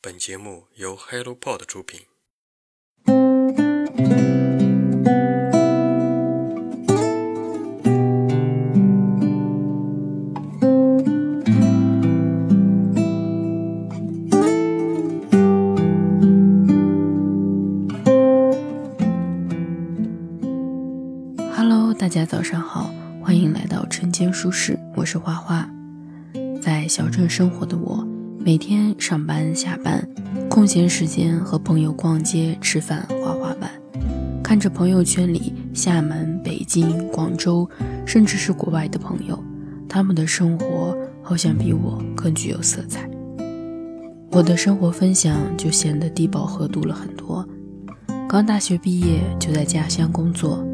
本节目由 HelloPod 出品。Hello，大家早上好，欢迎来到晨间书室，我是花花。在小镇生活的我，每天上班下班，空闲时间和朋友逛街、吃饭、滑滑板，看着朋友圈里厦门、北京、广州，甚至是国外的朋友，他们的生活好像比我更具有色彩。我的生活分享就显得低饱和度了很多。刚大学毕业就在家乡工作。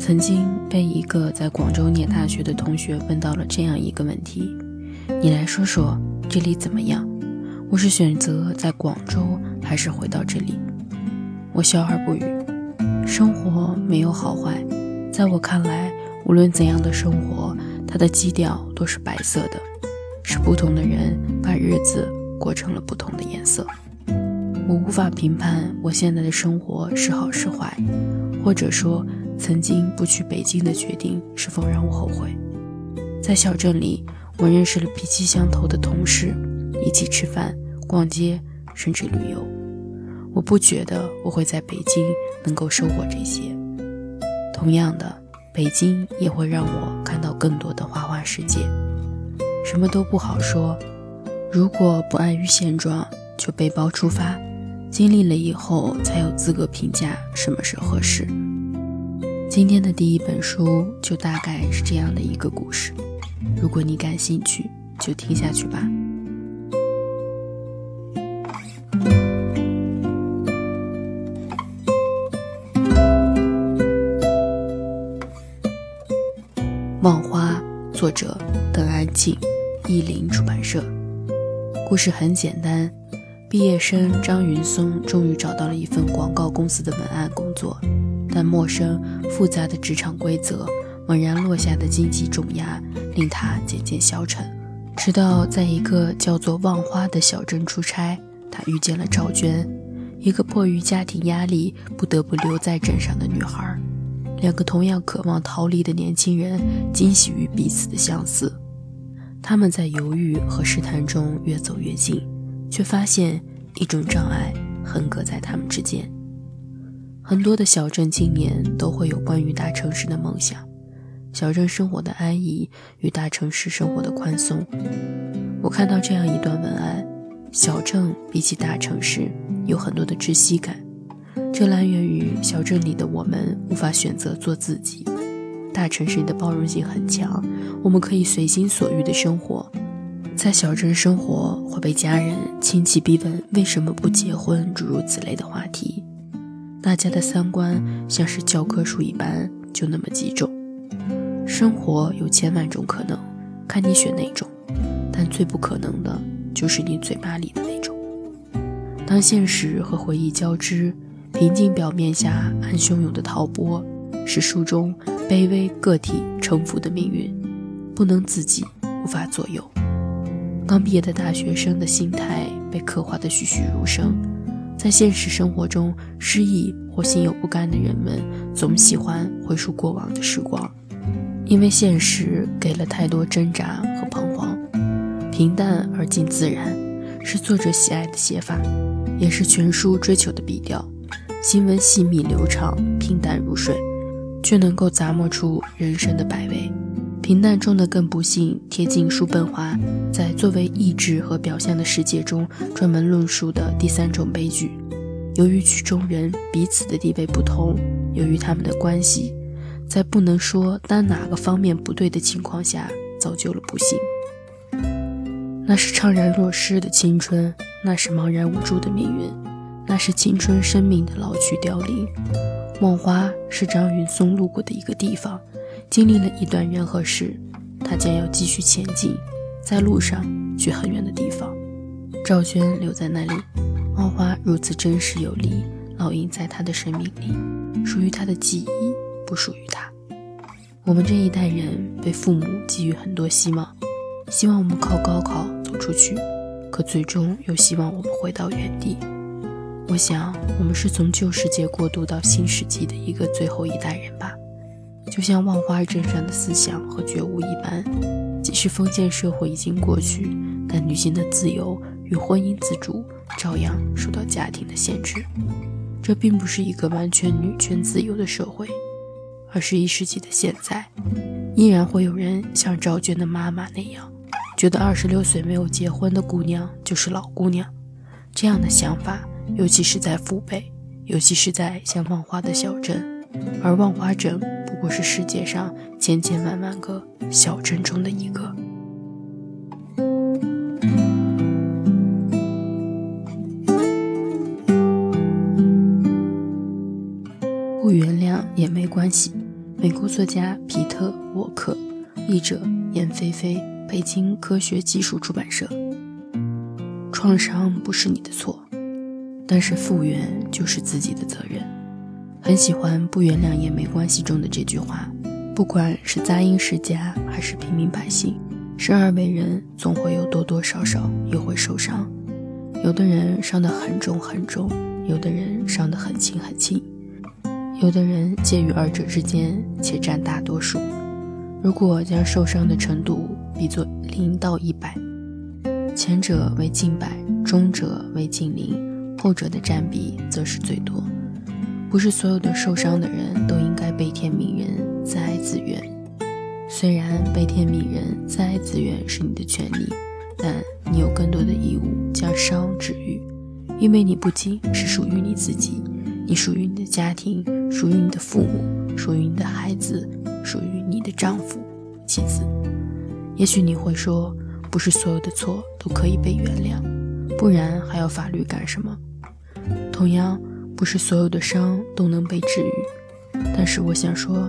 曾经被一个在广州念大学的同学问到了这样一个问题：“你来说说这里怎么样？我是选择在广州，还是回到这里？”我笑而不语。生活没有好坏，在我看来，无论怎样的生活，它的基调都是白色的，是不同的人把日子过成了不同的颜色。我无法评判我现在的生活是好是坏，或者说。曾经不去北京的决定是否让我后悔？在小镇里，我认识了脾气相投的同事，一起吃饭、逛街，甚至旅游。我不觉得我会在北京能够收获这些。同样的，北京也会让我看到更多的花花世界。什么都不好说，如果不安于现状，就背包出发，经历了以后才有资格评价什么是合适。今天的第一本书就大概是这样的一个故事，如果你感兴趣，就听下去吧。《作者邓安庆，译林出版社。故事很简单，毕业生张云松终于找到了一份广告公司的文案工作。但陌生复杂的职场规则，猛然落下的经济重压，令他渐渐消沉。直到在一个叫做望花的小镇出差，他遇见了赵娟，一个迫于家庭压力不得不留在镇上的女孩。两个同样渴望逃离的年轻人，惊喜于彼此的相似。他们在犹豫和试探中越走越近，却发现一种障碍横隔在他们之间。很多的小镇青年都会有关于大城市的梦想，小镇生活的安逸与大城市生活的宽松。我看到这样一段文案：小镇比起大城市有很多的窒息感，这来源于小镇里的我们无法选择做自己，大城市里的包容性很强，我们可以随心所欲的生活。在小镇生活会被家人亲戚逼问为什么不结婚，诸如此类的话题。大家的三观像是教科书一般，就那么几种。生活有千万种可能，看你选哪种。但最不可能的就是你嘴巴里的那种。当现实和回忆交织，平静表面下暗汹涌的涛波，是书中卑微个体臣服的命运，不能自己，无法左右。刚毕业的大学生的心态被刻画得栩栩如生。在现实生活中，失意或心有不甘的人们总喜欢回溯过往的时光，因为现实给了太多挣扎和彷徨。平淡而近自然，是作者喜爱的写法，也是全书追求的笔调。行文细密流畅，平淡如水，却能够咂摸出人生的百味。平淡中的更不幸，贴近叔本华在作为意志和表象的世界中专门论述的第三种悲剧。由于曲中人彼此的地位不同，由于他们的关系，在不能说单哪个方面不对的情况下，造就了不幸。那是怅然若失的青春，那是茫然无助的命运，那是青春生命的老去凋零。梦花是张云松路过的一个地方。经历了一段人和事，他将要继续前进，在路上去很远的地方。赵娟留在那里，梦花如此真实有力，烙印在他的生命里，属于他的记忆，不属于他。我们这一代人被父母给予很多希望，希望我们靠高考走出去，可最终又希望我们回到原地。我想，我们是从旧世界过渡到新世纪的一个最后一代人吧。就像万花镇上的思想和觉悟一般，即使封建社会已经过去，但女性的自由与婚姻自主照样受到家庭的限制。这并不是一个完全女权自由的社会，而是一世纪的现在，依然会有人像赵娟的妈妈那样，觉得二十六岁没有结婚的姑娘就是老姑娘。这样的想法，尤其是在父辈，尤其是在像万花的小镇，而万花镇。不过是世界上千千万万个小镇中的一个。不原谅也没关系。美国作家皮特·沃克，译者闫菲菲，北京科学技术出版社。创伤不是你的错，但是复原就是自己的责任。很喜欢“不原谅也没关系”中的这句话，不管是杂音世家还是平民百姓，生而为人，总会有多多少少又会受伤。有的人伤得很重很重，有的人伤得很轻很轻，有的人介于二者之间，且占大多数。如果将受伤的程度比作零到一百，前者为近百，中者为近零，后者的占比则是最多。不是所有的受伤的人都应该悲天悯人、自哀自怨。虽然悲天悯人、自哀自怨是你的权利，但你有更多的义务将伤治愈，因为你不仅是属于你自己，你属于你的家庭，属于你的父母，属于你的孩子，属于你的丈夫、妻子。也许你会说，不是所有的错都可以被原谅，不然还要法律干什么？同样。不是所有的伤都能被治愈，但是我想说，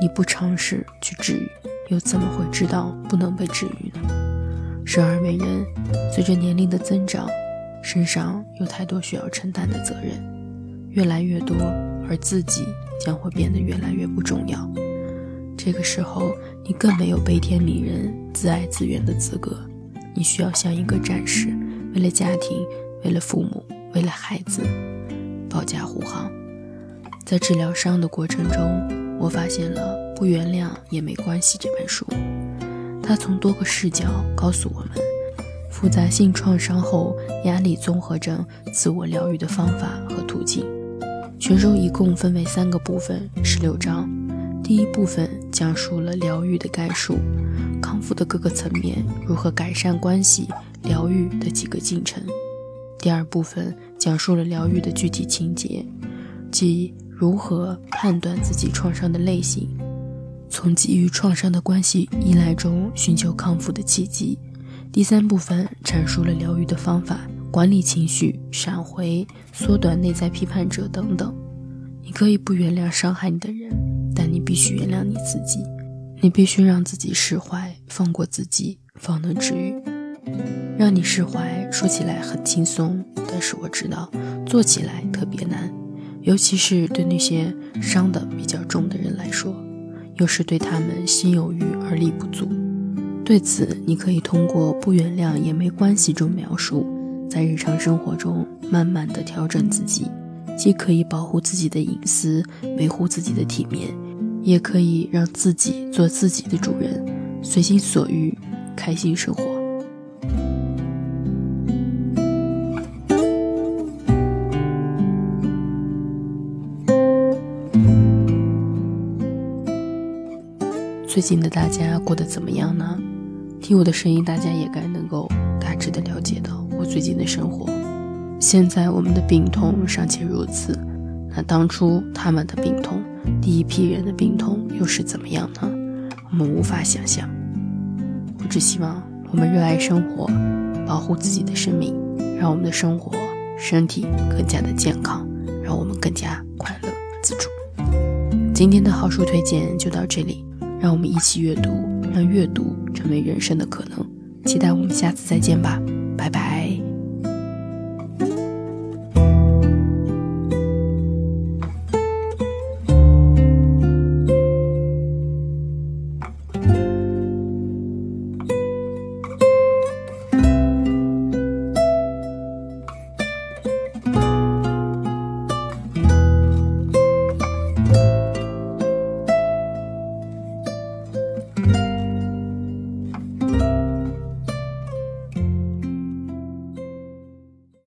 你不尝试去治愈，又怎么会知道不能被治愈呢？生而为人，随着年龄的增长，身上有太多需要承担的责任，越来越多，而自己将会变得越来越不重要。这个时候，你更没有悲天悯人、自爱自怨的资格，你需要像一个战士，为了家庭，为了父母，为了孩子。保驾护航，在治疗伤的过程中，我发现了《不原谅也没关系》这本书。它从多个视角告诉我们，复杂性创伤后压力综合症自我疗愈的方法和途径。全书一共分为三个部分，十六章。第一部分讲述了疗愈的概述，康复的各个层面如何改善关系，疗愈的几个进程。第二部分讲述了疗愈的具体情节，即如何判断自己创伤的类型，从基于创伤的关系依赖中寻求康复的契机。第三部分阐述了疗愈的方法，管理情绪、闪回、缩短内在批判者等等。你可以不原谅伤害你的人，但你必须原谅你自己。你必须让自己释怀，放过自己，方能治愈。让你释怀，说起来很轻松，但是我知道做起来特别难，尤其是对那些伤得比较重的人来说，又是对他们心有余而力不足。对此，你可以通过“不原谅也没关系”中描述，在日常生活中慢慢的调整自己，既可以保护自己的隐私，维护自己的体面，也可以让自己做自己的主人，随心所欲，开心生活。最近的大家过得怎么样呢？听我的声音，大家也该能够大致的了解到我最近的生活。现在我们的病痛尚且如此，那当初他们的病痛，第一批人的病痛又是怎么样呢？我们无法想象。我只希望我们热爱生活，保护自己的生命，让我们的生活身体更加的健康，让我们更加快乐自主。今天的好书推荐就到这里。让我们一起阅读，让阅读成为人生的可能。期待我们下次再见吧，拜拜。